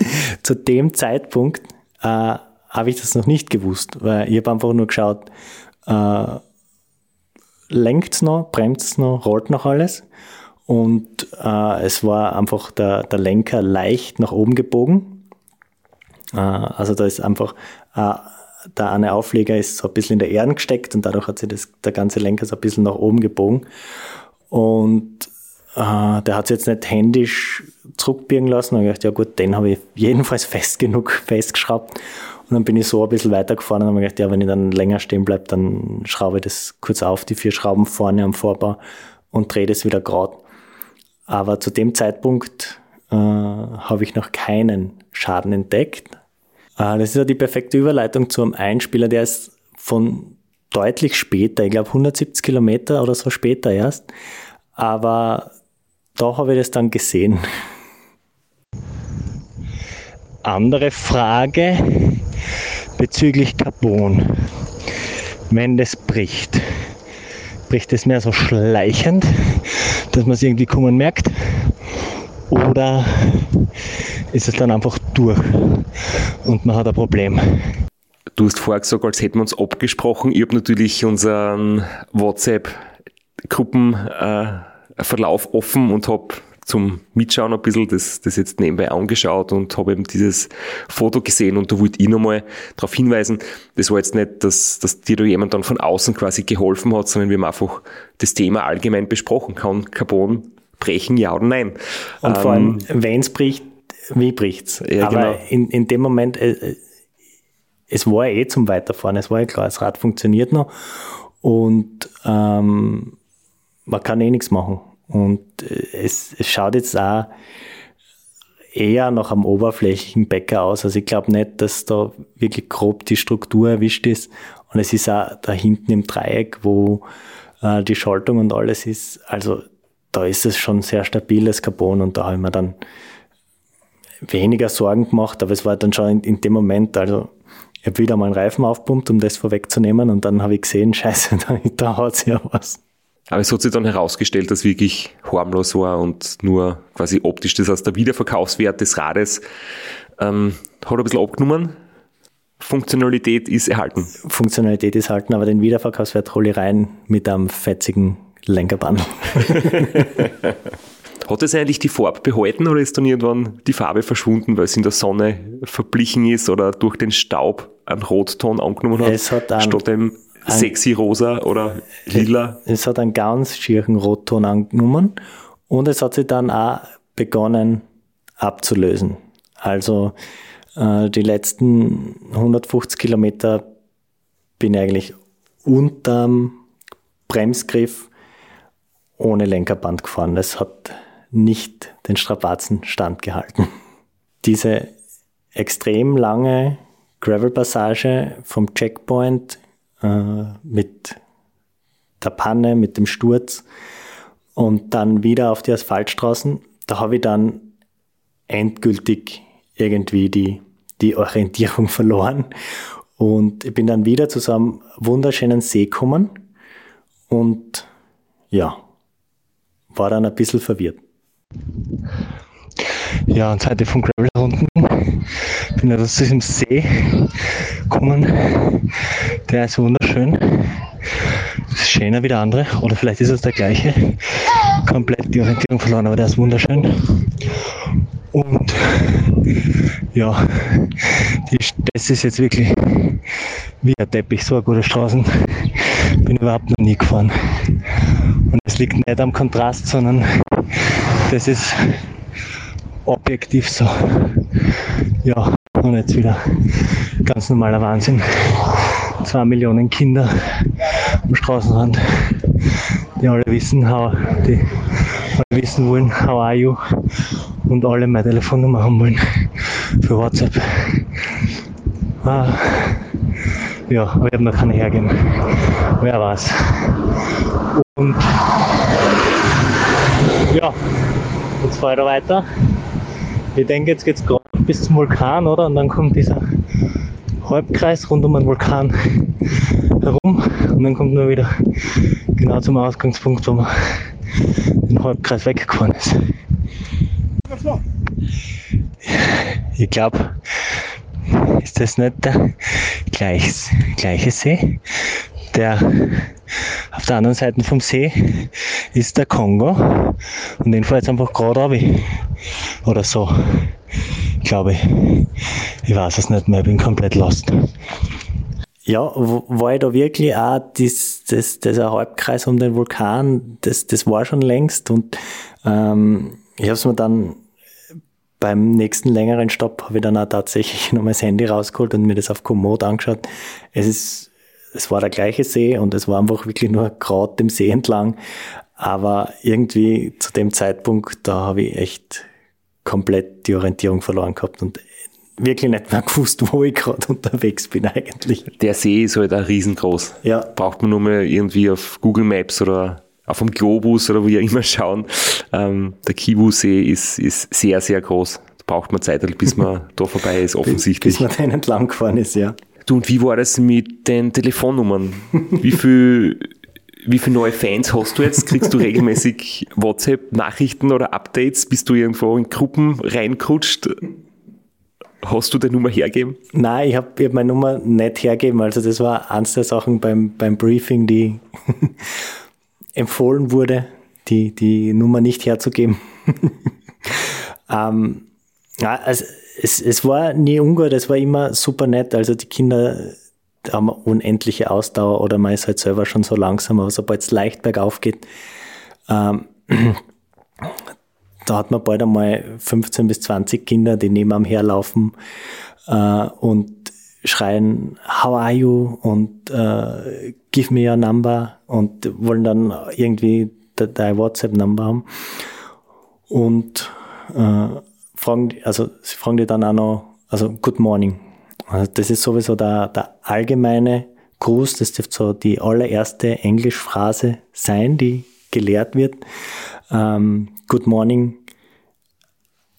zu dem Zeitpunkt äh, habe ich das noch nicht gewusst, weil ich habe einfach nur geschaut, äh, lenkt es noch, bremst es noch, rollt noch alles und äh, es war einfach der, der Lenker leicht nach oben gebogen. Äh, also da ist einfach äh, der eine Aufleger ist so ein bisschen in der Erde gesteckt und dadurch hat sich das, der ganze Lenker so ein bisschen nach oben gebogen. Und Uh, der hat es jetzt nicht händisch zurückbiegen lassen. Und ich dachte, ja gut, den habe ich jedenfalls fest genug festgeschraubt. Und dann bin ich so ein bisschen weitergefahren und habe mir gedacht, ja, wenn ich dann länger stehen bleibe, dann schraube ich das kurz auf, die vier Schrauben vorne am Vorbau und drehe das wieder gerade. Aber zu dem Zeitpunkt äh, habe ich noch keinen Schaden entdeckt. Äh, das ist ja die perfekte Überleitung zu einem Einspieler, der ist von deutlich später, ich glaube 170 Kilometer oder so später erst. Aber da habe ich das dann gesehen.
Andere Frage bezüglich Carbon. Wenn das bricht, bricht es mehr so schleichend, dass man es irgendwie kommen merkt? Oder ist es dann einfach durch und man hat ein Problem?
Du hast vorher gesagt, als hätten wir uns abgesprochen. Ich habe natürlich unseren WhatsApp-Gruppenverlauf äh, offen und habe zum Mitschauen ein bisschen das, das jetzt nebenbei angeschaut und habe eben dieses Foto gesehen und da wollte ich nochmal darauf hinweisen, das war jetzt nicht, dass, dass dir da jemand dann von außen quasi geholfen hat, sondern wir haben einfach das Thema allgemein besprochen. Kann Carbon brechen, ja oder nein?
Und ähm, vor allem, ähm, wenn es bricht, wie bricht's? Ja, Aber genau. in, in dem Moment, äh, äh, es war eh zum Weiterfahren, es war ja klar, das Rad funktioniert noch und ähm, man kann eh nichts machen. Und äh, es, es schaut jetzt auch eher nach einem oberflächlichen Bäcker aus. Also ich glaube nicht, dass da wirklich grob die Struktur erwischt ist. Und es ist auch da hinten im Dreieck, wo äh, die Schaltung und alles ist. Also da ist es schon sehr stabiles Carbon und da habe ich mir dann weniger Sorgen gemacht, aber es war dann schon in, in dem Moment, also ich habe wieder mal einen Reifen aufpumpt, um das vorwegzunehmen und dann habe ich gesehen, scheiße, da, da haut ja was.
Aber es hat sich dann herausgestellt, dass wirklich harmlos war und nur quasi optisch das heißt, der Wiederverkaufswert des Rades ähm, hat ein bisschen abgenommen. Funktionalität ist erhalten.
Funktionalität ist erhalten, aber den Wiederverkaufswert hole ich rein mit einem fetzigen Lenkerband.
Hat es eigentlich die Farbe behalten oder ist dann irgendwann die Farbe verschwunden, weil es in der Sonne verblichen ist oder durch den Staub einen Rotton angenommen hat?
Es hat einen,
statt dem sexy rosa oder lila.
Es hat einen ganz schierchen Rotton angenommen und es hat sich dann auch begonnen abzulösen. Also äh, die letzten 150 Kilometer bin ich eigentlich unterm Bremsgriff ohne Lenkerband gefahren. Es hat nicht den Strapazen standgehalten. Diese extrem lange Gravel-Passage vom Checkpoint äh, mit der Panne, mit dem Sturz und dann wieder auf die Asphaltstraßen. Da habe ich dann endgültig irgendwie die, die Orientierung verloren und ich bin dann wieder zu so einem wunderschönen See gekommen und ja, war dann ein bisschen verwirrt.
Ja, und heute von Gravel unten bin ich zu diesem See gekommen. Der ist wunderschön. Ist schöner wie der andere. Oder vielleicht ist es der gleiche. Komplett die Orientierung verloren, aber der ist wunderschön. Und ja, die, das ist jetzt wirklich wie ein Teppich, so eine gute Straßen. Bin überhaupt noch nie gefahren. Und es liegt nicht am Kontrast, sondern das ist objektiv so. Ja, und jetzt wieder ganz normaler Wahnsinn. Zwei Millionen Kinder am Straßenrand, die alle wissen, how, die alle wissen wollen, how are you? Und alle meine Telefonnummer haben wollen für WhatsApp. Ah, ja, aber ich habe noch keine hergeben. Wer weiß. Und ja, jetzt fahre ich da weiter. Ich denke, jetzt geht es gerade bis zum Vulkan, oder? Und dann kommt dieser Halbkreis rund um den Vulkan herum und dann kommt man wieder genau zum Ausgangspunkt, wo man den Halbkreis weggefahren ist. Ich glaube, ist das nicht der gleich, gleiche See? Der auf der anderen Seite vom See ist der Kongo und den fahre jetzt einfach gerade runter. Oder so, glaube ich. Ich weiß es nicht mehr, ich bin komplett lost.
Ja, war ich da wirklich auch das, das, dieser Halbkreis um den Vulkan, das, das war schon längst und ähm, ich habe es mir dann beim nächsten längeren Stopp habe ich dann auch tatsächlich nochmal das Handy rausgeholt und mir das auf Komoot angeschaut. Es ist, es war der gleiche See und es war einfach wirklich nur gerade dem See entlang. Aber irgendwie zu dem Zeitpunkt, da habe ich echt komplett die Orientierung verloren gehabt und wirklich nicht mehr gewusst, wo ich gerade unterwegs bin eigentlich.
Der See ist halt auch riesengroß. Ja. Braucht man nur mal irgendwie auf Google Maps oder auf dem Globus oder wie auch immer schauen. Ähm, der Kivu-See ist, ist sehr, sehr groß. Da braucht man Zeit, bis man da vorbei ist, offensichtlich.
Bis man da entlang gefahren ist, ja.
Du, und wie war das mit den Telefonnummern? Wie viel, wie viele neue Fans hast du jetzt? Kriegst du regelmäßig WhatsApp-Nachrichten oder Updates? Bist du irgendwo in Gruppen reingerutscht? Hast du die Nummer hergeben?
Nein, ich habe hab meine Nummer nicht hergeben. Also das war eins der Sachen beim, beim Briefing, die empfohlen wurde, die, die Nummer nicht herzugeben. ähm, ja, also es, es war nie ungut, es war immer super nett. Also die Kinder haben unendliche Ausdauer oder man ist halt selber schon so langsam, aber sobald es leicht bergauf geht, ähm, da hat man bald einmal 15 bis 20 Kinder, die neben einem herlaufen äh, und schreien, how are you? Und äh, give me your number und wollen dann irgendwie deine WhatsApp-Number haben. Und äh, fragen, also sie fragen die dann auch noch, also good morning. Also das ist sowieso der, der allgemeine Gruß, das dürfte so die allererste Englischphrase sein, die gelehrt wird. Ähm, good morning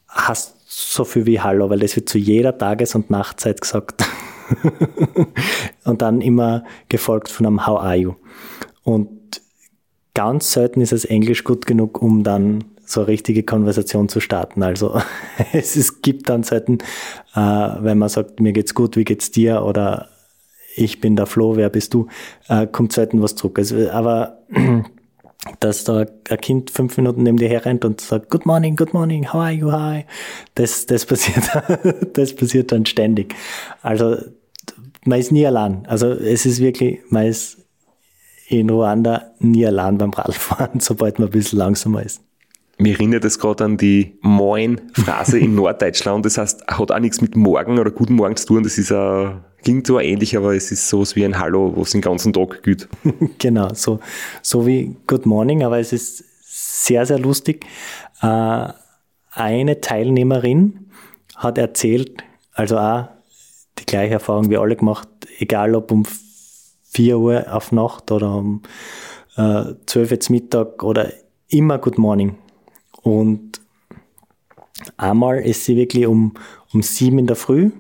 heißt so viel wie Hallo, weil das wird zu jeder Tages- und Nachtzeit gesagt. und dann immer gefolgt von einem How are you? Und ganz selten ist es Englisch gut genug, um dann so eine richtige Konversation zu starten. Also es, es gibt dann Zeiten, äh, wenn man sagt, mir geht's gut, wie geht's dir? Oder ich bin der Flo, wer bist du? Äh, kommt selten was zurück. Also, aber dass da ein Kind fünf Minuten neben dir herrennt und sagt, Good morning, good morning, how are you, hi? Das, das passiert, das passiert dann ständig. Also, man ist nie allein. Also, es ist wirklich, man ist in Ruanda nie allein beim Radfahren, sobald man ein bisschen langsamer ist.
Mir erinnert es gerade an die Moin-Phrase in Norddeutschland. Das heißt, hat auch nichts mit Morgen oder Guten Morgen zu tun. Das ist ein, klingt zwar ähnlich, aber es ist sowas wie ein Hallo, was den ganzen Tag gilt.
genau, so, so wie Good Morning, aber es ist sehr, sehr lustig. Äh, eine Teilnehmerin hat erzählt, also auch die gleiche Erfahrung wie alle gemacht, egal ob um 4 Uhr auf Nacht oder um äh, 12 Uhr Mittag oder immer Good Morning. Und einmal ist sie wirklich um, um sieben in der Früh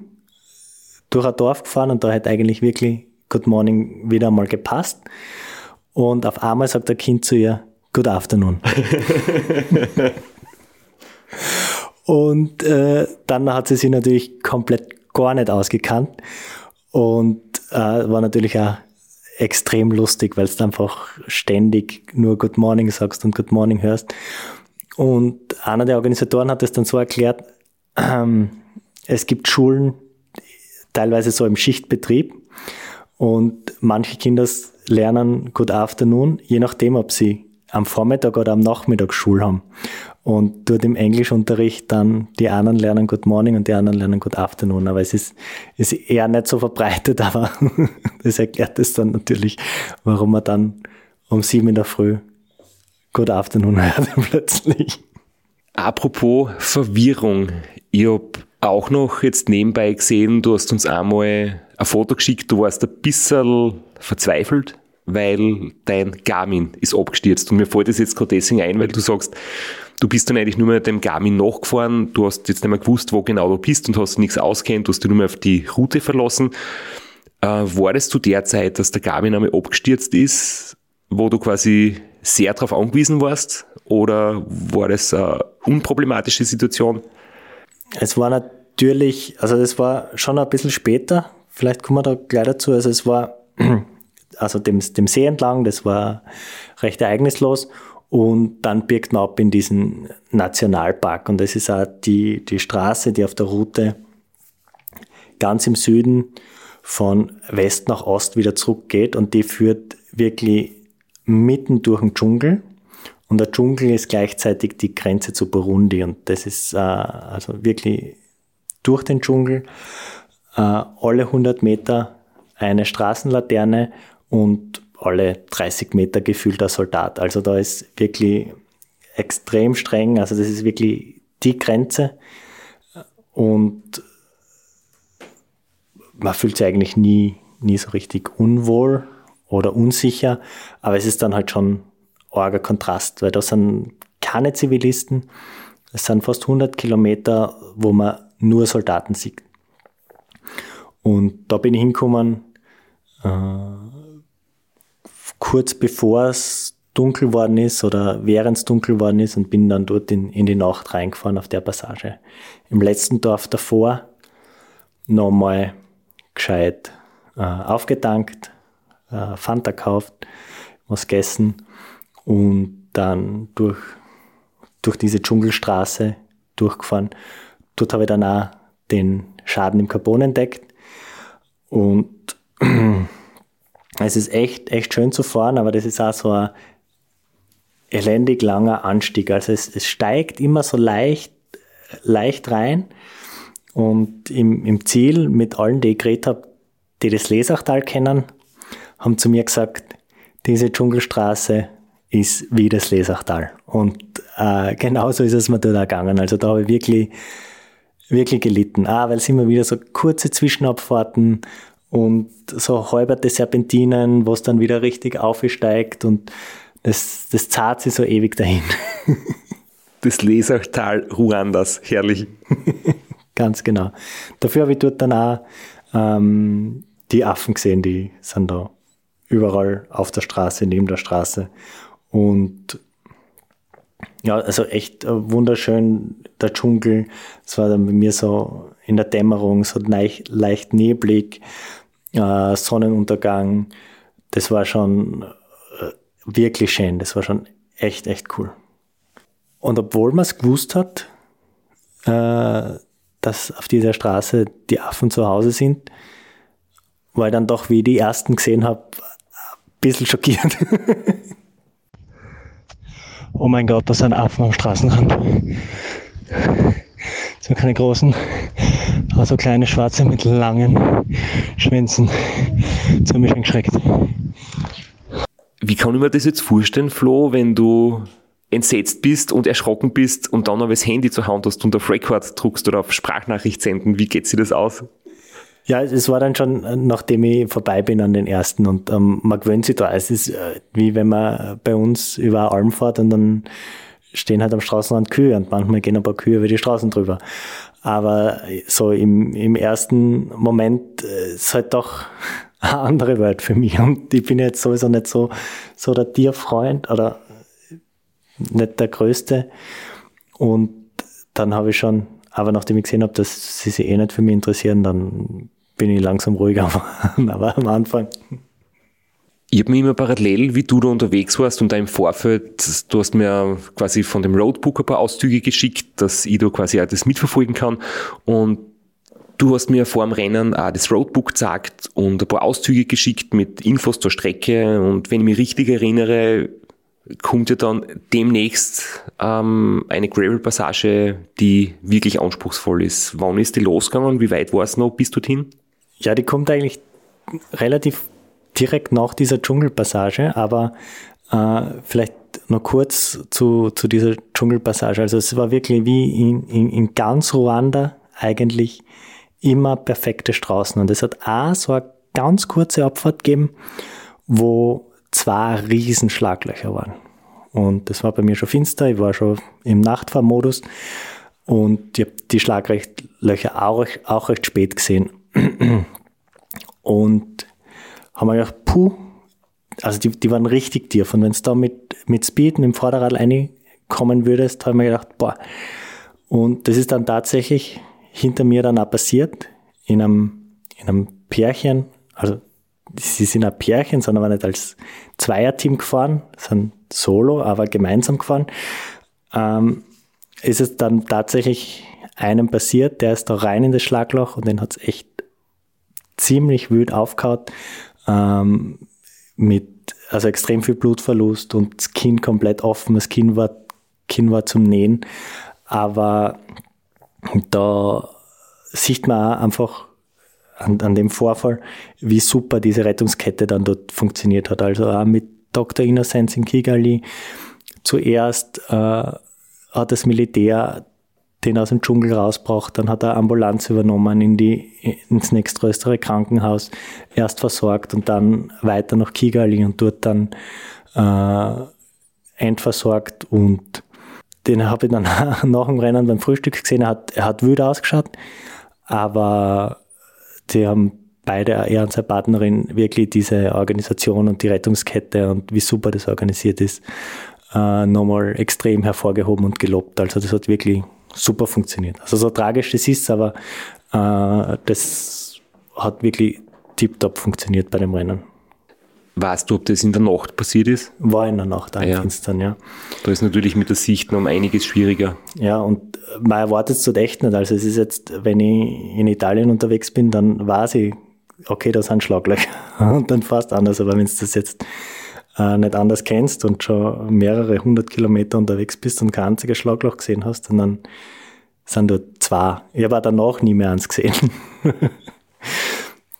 durch ein Dorf gefahren und da hat eigentlich wirklich Good Morning wieder einmal gepasst. Und auf einmal sagt der Kind zu ihr, Good Afternoon. und äh, dann hat sie sich natürlich komplett gar nicht ausgekannt und äh, war natürlich auch extrem lustig, weil du einfach ständig nur Good Morning sagst und Good Morning hörst. Und einer der Organisatoren hat es dann so erklärt, ähm, es gibt Schulen, teilweise so im Schichtbetrieb, und manche Kinder lernen Good Afternoon, je nachdem, ob sie am Vormittag oder am Nachmittag Schul haben. Und dort im Englischunterricht dann die einen lernen Good Morning und die anderen lernen Good Afternoon. Aber es ist, ist eher nicht so verbreitet, aber das erklärt es dann natürlich, warum man dann um sieben in der Früh Good Afternoon hört plötzlich.
Apropos Verwirrung. Ich habe auch noch jetzt nebenbei gesehen, du hast uns einmal ein Foto geschickt, du warst ein bisschen verzweifelt, weil dein Garmin ist abgestürzt. Und mir fällt das jetzt gerade deswegen ein, weil du sagst, du bist dann eigentlich nur mit dem Garmin nachgefahren, du hast jetzt nicht mehr gewusst, wo genau du bist und hast nichts auskennt, du hast dich nur mehr auf die Route verlassen. Äh, war das zu dass der Garmin einmal abgestürzt ist, wo du quasi sehr darauf angewiesen warst? Oder war das eine unproblematische Situation?
Es war natürlich, also das war schon ein bisschen später, vielleicht kommen wir da gleich dazu. Also es war also dem, dem See entlang, das war recht ereignislos. Und dann ab in diesen Nationalpark. Und das ist auch die, die Straße, die auf der Route ganz im Süden von West nach Ost wieder zurückgeht. Und die führt wirklich mitten durch den Dschungel. Und der Dschungel ist gleichzeitig die Grenze zu Burundi. Und das ist äh, also wirklich durch den Dschungel, äh, alle 100 Meter eine Straßenlaterne und alle 30 Meter gefühlter Soldat. Also da ist wirklich extrem streng. Also das ist wirklich die Grenze. Und man fühlt sich eigentlich nie, nie so richtig unwohl oder unsicher, aber es ist dann halt schon arger Kontrast, weil da sind keine Zivilisten, es sind fast 100 Kilometer, wo man nur Soldaten sieht. Und da bin ich hingekommen, äh, kurz bevor es dunkel worden ist oder während es dunkel worden ist und bin dann dort in, in die Nacht reingefahren auf der Passage. Im letzten Dorf davor nochmal gescheit äh, aufgetankt, äh, Fanta gekauft, was gegessen und dann durch, durch diese Dschungelstraße durchgefahren. Dort habe ich dann auch den Schaden im Carbon entdeckt und es ist echt, echt schön zu fahren, aber das ist auch so ein elendig langer Anstieg. Also es, es steigt immer so leicht, leicht rein und im, im Ziel mit allen, die ich geredet habe, die das Lesachtal kennen, haben zu mir gesagt, diese Dschungelstraße ist wie das Lesachtal. Und äh, genauso ist es mir dort auch gegangen. Also da habe ich wirklich, wirklich gelitten. Ah, weil es immer wieder so kurze Zwischenabfahrten und so halberte Serpentinen, wo es dann wieder richtig aufsteigt und das, das zahlt sich so ewig dahin.
Das Lesachtal Ruandas, herrlich.
Ganz genau. Dafür habe ich dort dann auch ähm, die Affen gesehen, die sind da überall auf der Straße, neben der Straße. Und ja, also echt wunderschön, der Dschungel. Es war dann bei mir so in der Dämmerung, so leicht, leicht neblig, äh, Sonnenuntergang. Das war schon äh, wirklich schön. Das war schon echt, echt cool. Und obwohl man es gewusst hat, äh, dass auf dieser Straße die Affen zu Hause sind, ich dann doch, wie ich die ersten gesehen habe, bisschen schockiert.
oh mein Gott, das sind Affen am Straßenrand. So keine großen, aber so kleine schwarze mit langen Schwänzen. Das hat mich schon geschreckt.
Wie kann ich mir das jetzt vorstellen, Flo, wenn du entsetzt bist und erschrocken bist und dann aber das Handy zur Hand hast und auf Record druckst oder auf Sprachnachricht senden? Wie geht sich das aus?
Ja, es war dann schon, nachdem ich vorbei bin an den ersten und ähm, man gewöhnt sich da. Es ist äh, wie wenn man bei uns über eine Alm fährt und dann stehen halt am Straßenrand Kühe und manchmal gehen ein paar Kühe über die Straßen drüber. Aber so im, im ersten Moment äh, ist halt doch eine andere Welt für mich. Und ich bin jetzt sowieso nicht so, so der Tierfreund oder nicht der Größte. Und dann habe ich schon, aber nachdem ich gesehen habe, dass sie sich eh nicht für mich interessieren, dann bin ich langsam ruhiger, aber am Anfang.
Ich habe mir immer parallel, wie du da unterwegs warst und da im Vorfeld, du hast mir quasi von dem Roadbook ein paar Auszüge geschickt, dass ich da quasi auch das mitverfolgen kann. Und du hast mir vor dem Rennen auch das Roadbook gezeigt und ein paar Auszüge geschickt mit Infos zur Strecke. Und wenn ich mich richtig erinnere, kommt ja dann demnächst ähm, eine Gravel-Passage, die wirklich anspruchsvoll ist. Wann ist die losgegangen? Wie weit war es noch bis dorthin?
Ja, die kommt eigentlich relativ direkt nach dieser Dschungelpassage, aber äh, vielleicht noch kurz zu, zu dieser Dschungelpassage. Also es war wirklich wie in, in, in ganz Ruanda eigentlich immer perfekte Straßen. Und es hat auch so eine ganz kurze Abfahrt gegeben, wo zwei riesen Schlaglöcher waren. Und das war bei mir schon finster, ich war schon im Nachtfahrmodus und ich habe die Schlaglöcher auch, auch recht spät gesehen. Und haben wir gedacht, puh, also die, die waren richtig tief. Und wenn es da mit, mit Speed, mit dem Vorderrad reinkommen würdest, haben wir gedacht, boah. Und das ist dann tatsächlich hinter mir dann auch passiert, in einem, in einem Pärchen, also sie sind ein Pärchen, sondern aber nicht als Zweierteam gefahren, sind solo, aber gemeinsam gefahren, ähm, ist es dann tatsächlich einem passiert, der ist da rein in das Schlagloch und den hat es echt ziemlich wild aufgehauen, ähm, mit also extrem viel Blutverlust und das Kinn komplett offen, das Kinn war, Kinn war zum Nähen, aber da sieht man auch einfach an, an dem Vorfall, wie super diese Rettungskette dann dort funktioniert hat. Also auch mit Dr. Innocence in Kigali. Zuerst äh, hat das Militär den aus dem Dschungel rausbraucht, dann hat er Ambulanz übernommen in die, ins nächstgrößere Krankenhaus, erst versorgt und dann weiter nach Kigali und dort dann äh, endversorgt und den habe ich dann nach dem Rennen beim Frühstück gesehen, er hat, er hat wütend ausgeschaut, aber die haben beide, er und seine Partnerin, wirklich diese Organisation und die Rettungskette und wie super das organisiert ist, äh, nochmal extrem hervorgehoben und gelobt. Also das hat wirklich super funktioniert. Also so tragisch das ist, aber äh, das hat wirklich tiptop funktioniert bei dem Rennen.
Weißt du, ob das in der Nacht passiert ist?
War in der Nacht
Ah, ja.
dann, ja.
Da ist natürlich mit der Sicht noch um einiges schwieriger.
Ja, und man erwartet es dort echt nicht. Also es ist jetzt, wenn ich in Italien unterwegs bin, dann weiß ich, okay, da sind Schlaglöcher. Und dann fast anders. Aber wenn du das jetzt äh, nicht anders kennst und schon mehrere hundert Kilometer unterwegs bist und kein einziges Schlagloch gesehen hast, und dann sind dort zwei. Ich habe danach nie mehr eins gesehen.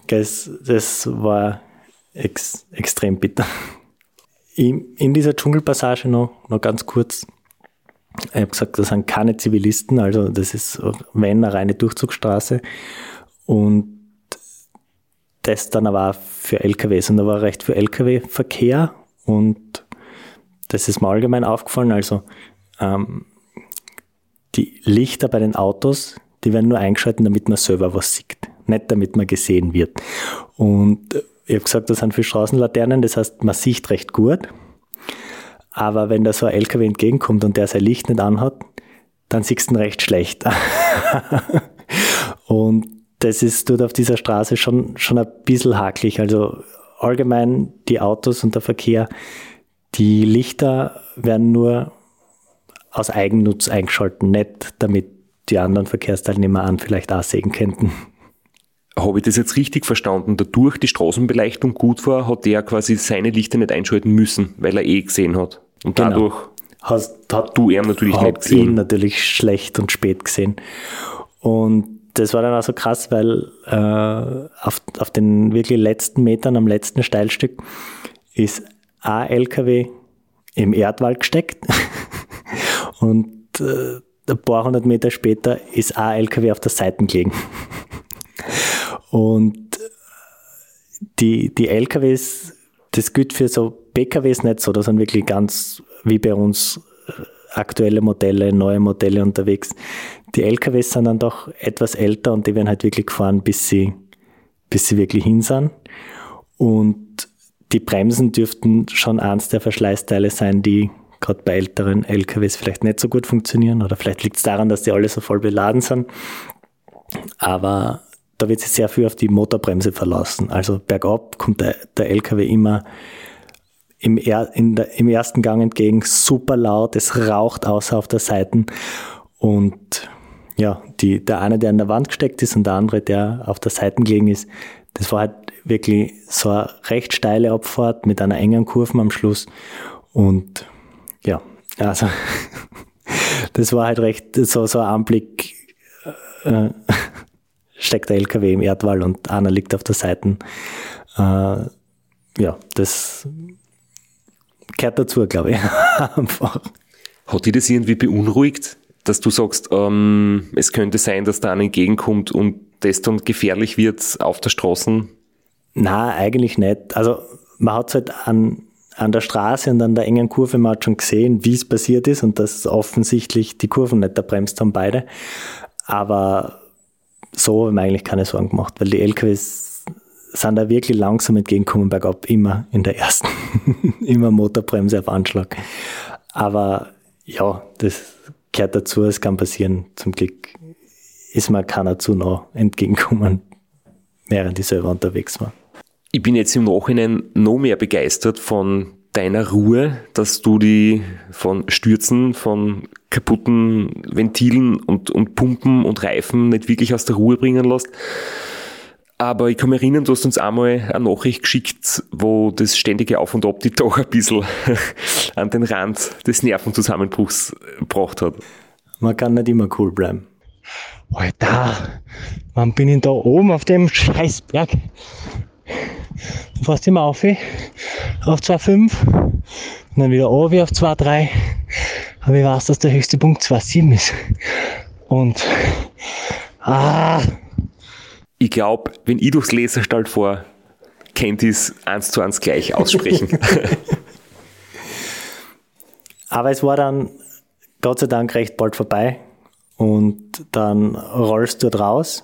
das, das war ex, extrem bitter. In, in dieser Dschungelpassage noch, noch ganz kurz. Ich habe gesagt, das sind keine Zivilisten, also das ist, wenn, eine reine Durchzugsstraße. Und das dann aber auch für LKWs. Und da war recht für LKW-Verkehr und das ist mir allgemein aufgefallen. Also ähm, die Lichter bei den Autos, die werden nur eingeschalten, damit man selber was sieht, nicht damit man gesehen wird. Und ich habe gesagt, das sind für Straßenlaternen, das heißt, man sieht recht gut. Aber wenn da so ein LKW entgegenkommt und der sein Licht nicht anhat, dann siehst du ihn recht schlecht. und das ist dort auf dieser Straße schon, schon ein bisschen hakelig. Also allgemein die Autos und der Verkehr, die Lichter werden nur aus Eigennutz eingeschalten, nicht damit die anderen Verkehrsteilnehmer an vielleicht auch sehen könnten.
Habe ich das jetzt richtig verstanden? Dadurch die Straßenbeleuchtung gut war, hat der quasi seine Lichter nicht einschalten müssen, weil er eh gesehen hat. Und
Genau.
dadurch
Hast, hat
du ihn natürlich nicht
hab ihn
gesehen.
natürlich schlecht und spät gesehen. Und das war dann auch so krass, weil äh, auf, auf den wirklich letzten Metern, am letzten Steilstück, ist ein LKW im Erdwald gesteckt und äh, ein paar hundert Meter später ist ein LKW auf der Seite gelegen. Und die, die LKWs, das gilt für so PKWs nicht so, da sind wirklich ganz wie bei uns äh, aktuelle Modelle, neue Modelle unterwegs. Die LKWs sind dann doch etwas älter und die werden halt wirklich gefahren, bis sie, bis sie wirklich hin sind. Und die Bremsen dürften schon eins der Verschleißteile sein, die gerade bei älteren LKWs vielleicht nicht so gut funktionieren. Oder vielleicht liegt es daran, dass die alle so voll beladen sind. Aber da wird sich sehr viel auf die Motorbremse verlassen. Also bergab kommt der, der LKW immer im, er, der, im ersten Gang entgegen, super laut, es raucht außer auf der Seite. Und ja, die, der eine, der an der Wand gesteckt ist und der andere, der auf der Seite gelegen ist, das war halt wirklich so eine recht steile Abfahrt mit einer engen Kurve am Schluss. Und ja, also das war halt recht so, so ein Anblick. Äh, steckt der LKW im Erdwall und einer liegt auf der Seite. Äh, ja, das gehört dazu, glaube ich. Einfach.
Hat dich das irgendwie beunruhigt, dass du sagst, ähm, es könnte sein, dass da einer entgegenkommt und das dann gefährlich wird auf der Straße?
Na, eigentlich nicht. Also man hat es halt an, an der Straße und an der engen Kurve, hat schon gesehen, wie es passiert ist und dass offensichtlich die Kurven nicht erbremst haben, beide. Aber so haben wir eigentlich keine Sorgen gemacht, weil die LKWs sind da wirklich langsam entgegengekommen bergab, immer in der ersten, immer Motorbremse auf Anschlag. Aber ja, das gehört dazu, es kann passieren. Zum Glück ist mir keiner zu nah entgegengekommen, während ich selber unterwegs war.
Ich bin jetzt im Nachhinein noch mehr begeistert von deiner Ruhe, dass du die von Stürzen, von kaputten Ventilen und, und Pumpen und Reifen nicht wirklich aus der Ruhe bringen lässt. Aber ich kann mich erinnern, du hast uns einmal eine Nachricht geschickt, wo das ständige Auf und Ab die doch ein bisschen an den Rand des Nervenzusammenbruchs gebracht hat.
Man kann nicht immer cool bleiben.
Alter, wann bin ich da oben auf dem Scheißberg? Du fährst immer auf, eh? auf 2,5 und dann wieder runter auf 2,3. Aber ich weiß, dass der höchste Punkt 2,7 ist. Und, ah,
Ich glaube, wenn ich durchs Laserstall fahre, kennt ich es eins zu eins gleich aussprechen.
Aber es war dann Gott sei Dank recht bald vorbei und dann rollst du raus.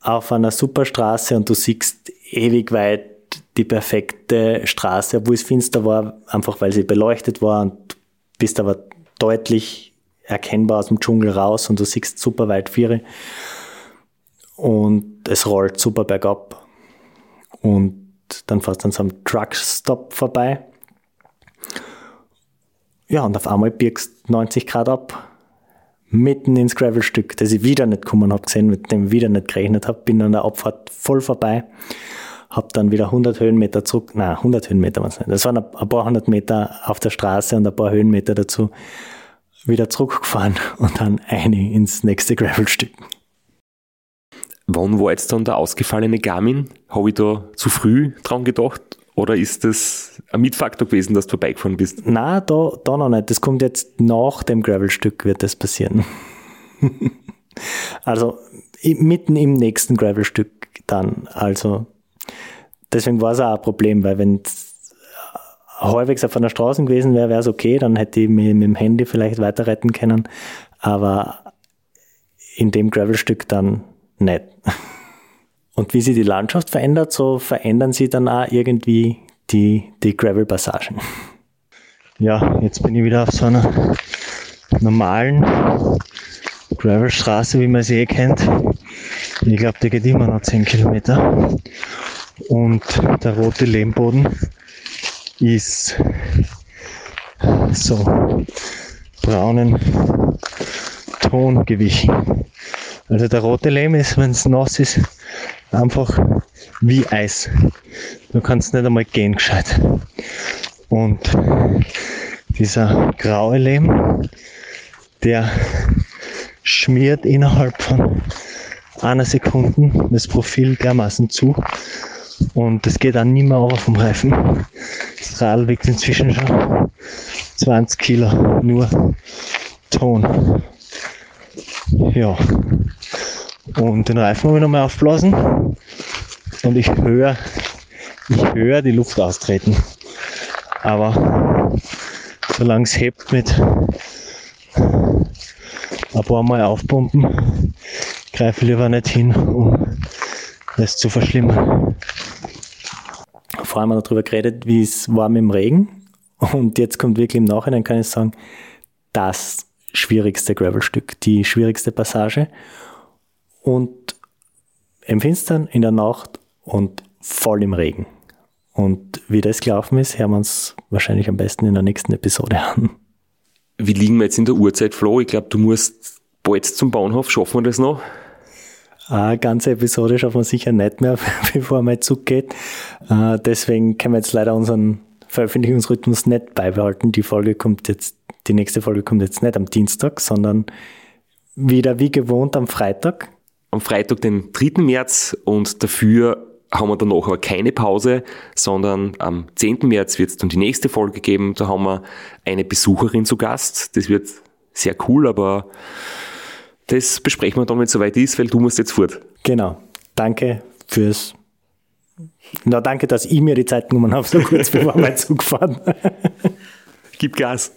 auf einer Superstraße und du siehst ewig weit die perfekte Straße, obwohl es finster war, einfach weil sie beleuchtet war und bist aber deutlich erkennbar aus dem Dschungel raus und du siehst super weit Viere und es rollt super bergab und dann fährst du an so einem Truckstop vorbei ja und auf einmal birgst 90 Grad ab mitten ins Gravelstück, das ich wieder nicht kommen habe gesehen, mit dem ich wieder nicht gerechnet habe, bin an der Abfahrt voll vorbei habe dann wieder 100 Höhenmeter zurück, nein, 100 Höhenmeter waren es nicht. Das waren ein paar hundert Meter auf der Straße und ein paar Höhenmeter dazu wieder zurückgefahren und dann eine ins nächste Gravelstück.
Wann war jetzt dann der ausgefallene Garmin? Habe ich da zu früh dran gedacht? Oder ist das ein Mitfaktor gewesen, dass du vorbeigefahren bist?
Na, da, da noch nicht. Das kommt jetzt nach dem Gravelstück, wird das passieren. also mitten im nächsten Gravelstück dann. Also deswegen war es auch ein Problem, weil wenn es halbwegs auf einer Straße gewesen wäre, wäre es okay, dann hätte ich mich mit dem Handy vielleicht weiter retten können, aber in dem Gravelstück dann nicht. Und wie sich die Landschaft verändert, so verändern sie dann auch irgendwie die, die Gravel-Passagen.
Ja, jetzt bin ich wieder auf so einer normalen Gravelstraße, wie man sie eh kennt. Ich glaube, die geht immer noch 10 Kilometer und der rote Lehmboden ist so braunen Ton gewichen. Also der rote Lehm ist, wenn es nass ist, einfach wie Eis. Du kannst nicht einmal gehen gescheit. Und dieser graue Lehm, der schmiert innerhalb von einer Sekunde das Profil dermaßen zu, und es geht auch nicht mehr auf vom Reifen. Das Rad wiegt inzwischen schon 20 Kilo, nur Ton. Ja. Und den Reifen habe ich nochmal aufblasen. Und ich höre, ich höre die Luft austreten. Aber solange es hebt mit ein paar Mal aufpumpen, greife ich lieber nicht hin, um das zu verschlimmern
vorher haben wir darüber geredet, wie es war mit dem Regen. Und jetzt kommt wirklich im Nachhinein, kann ich sagen, das schwierigste Gravelstück, die schwierigste Passage. Und im Finstern, in der Nacht und voll im Regen. Und wie das gelaufen ist, hören wir uns wahrscheinlich am besten in der nächsten Episode an.
Wie liegen wir jetzt in der Uhrzeit, Flo? Ich glaube, du musst bald zum Bahnhof. Schaffen wir das noch?
Eine ganze Episode schaffen wir sicher nicht mehr, bevor mein Zug geht. Äh, deswegen können wir jetzt leider unseren Veröffentlichungsrhythmus nicht beibehalten. Die Folge kommt jetzt, die nächste Folge kommt jetzt nicht am Dienstag, sondern wieder wie gewohnt am Freitag.
Am Freitag, den 3. März und dafür haben wir danach aber keine Pause, sondern am 10. März wird es dann die nächste Folge geben. Da haben wir eine Besucherin zu Gast. Das wird sehr cool, aber das besprechen wir dann, wenn es soweit ist, weil du musst jetzt fort.
Genau. Danke fürs. Na, danke, dass ich mir die Zeit genommen habe, so kurz bevor mein Zug fahren.
Gib Gas.